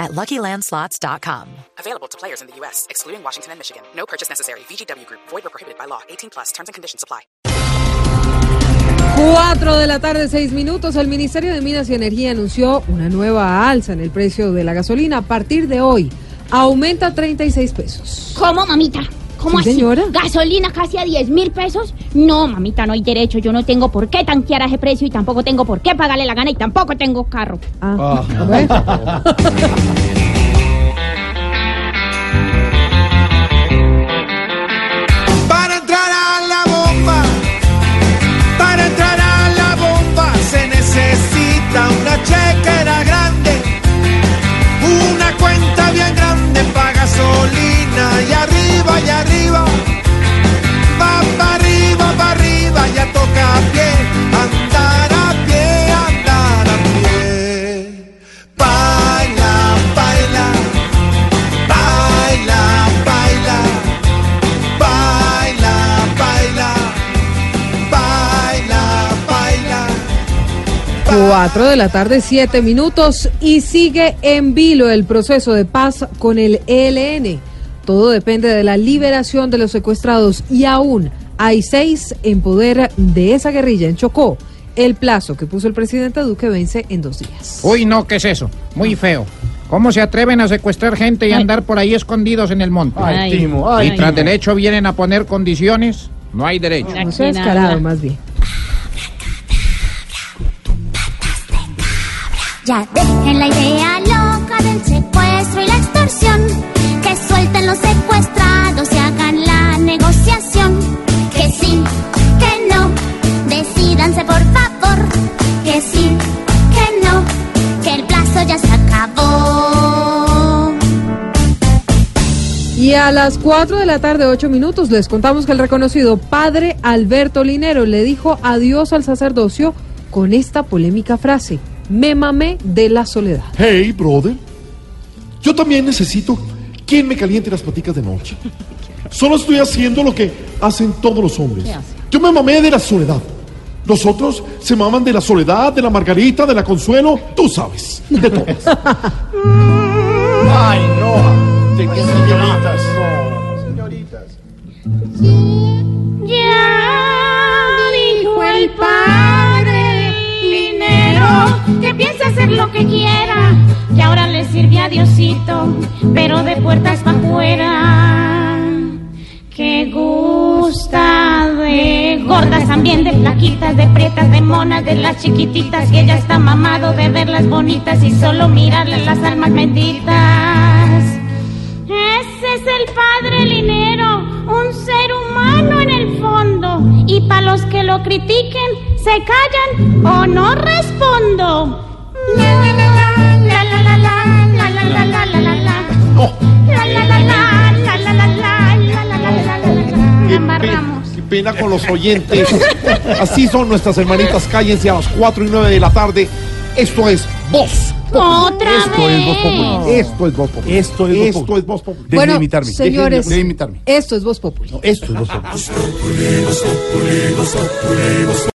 at LuckyLandSlots.com. Available to players in the U.S., excluding Washington and Michigan. No purchase necessary. VGW Group. Void or prohibited by law. 18 plus. Terms and conditions apply. 4 de la tarde, 6 minutos. El Ministerio de Minas y Energía anunció una nueva alza en el precio de la gasolina a partir de hoy. Aumenta 36 pesos. ¿Cómo, mamita? ¿Cómo Sí, así? señora. ¿Gasolina casi a 10 mil pesos? No, mamita, no hay derecho. Yo no tengo por qué tanquear a ese precio y tampoco tengo por qué pagarle la gana y tampoco tengo carro. Ah, bueno. 4 de la tarde, 7 minutos. Y sigue en vilo el proceso de paz con el ELN. Todo depende de la liberación de los secuestrados y aún hay seis en poder de esa guerrilla en Chocó. El plazo que puso el presidente Duque vence en dos días. Uy, no, ¿qué es eso? Muy feo. ¿Cómo se atreven a secuestrar gente y andar por ahí escondidos en el monte? Ay, y tras derecho vienen a poner condiciones, no hay derecho. No sea descarado, más bien. Ya dejen la idea loca del secuestro y la extorsión. Que suelten los secuestrados y hagan la negociación. Que sí, que no, decídanse por favor. Que sí, que no, que el plazo ya se acabó. Y a las 4 de la tarde, 8 minutos, les contamos que el reconocido padre Alberto Linero le dijo adiós al sacerdocio con esta polémica frase: Me mamé de la soledad. Hey, brother. Yo también necesito quien me caliente las paticas de noche. Solo estoy haciendo lo que hacen todos los hombres. Yo me mamé de la soledad. Los otros se maman de la soledad, de la margarita, de la consuelo, tú sabes, de todas. Ay, no. ¿De qué que piensa hacer lo que quiera, que ahora le sirve a Diosito, pero de puertas para afuera. Que gusta de gordas también, de flaquitas, de prietas, de monas, de las chiquititas, que ella está mamado de verlas bonitas y solo mirarles las almas benditas. Ese es el padre Linero, un ser humano en el fondo. Y para los que lo critiquen, se callan o no respondo. La la la la, la la la la, la la la la, la la la. La la la la, la la la la, la la la la, la la la. Qué, Amarramos. qué pena con los oyentes. Así son nuestras hermanitas. Cállense a las 4 y 9 de la tarde. Esto es Voz. Otra Esto es Voz Populi. vez. Esto es Voz Populi. Esto es Voz Esto Populi. es Voz Populi. Deje bueno, de imitarme. señores, Deje de imitarme. esto es Voz Populi. Esto es Voz Populi.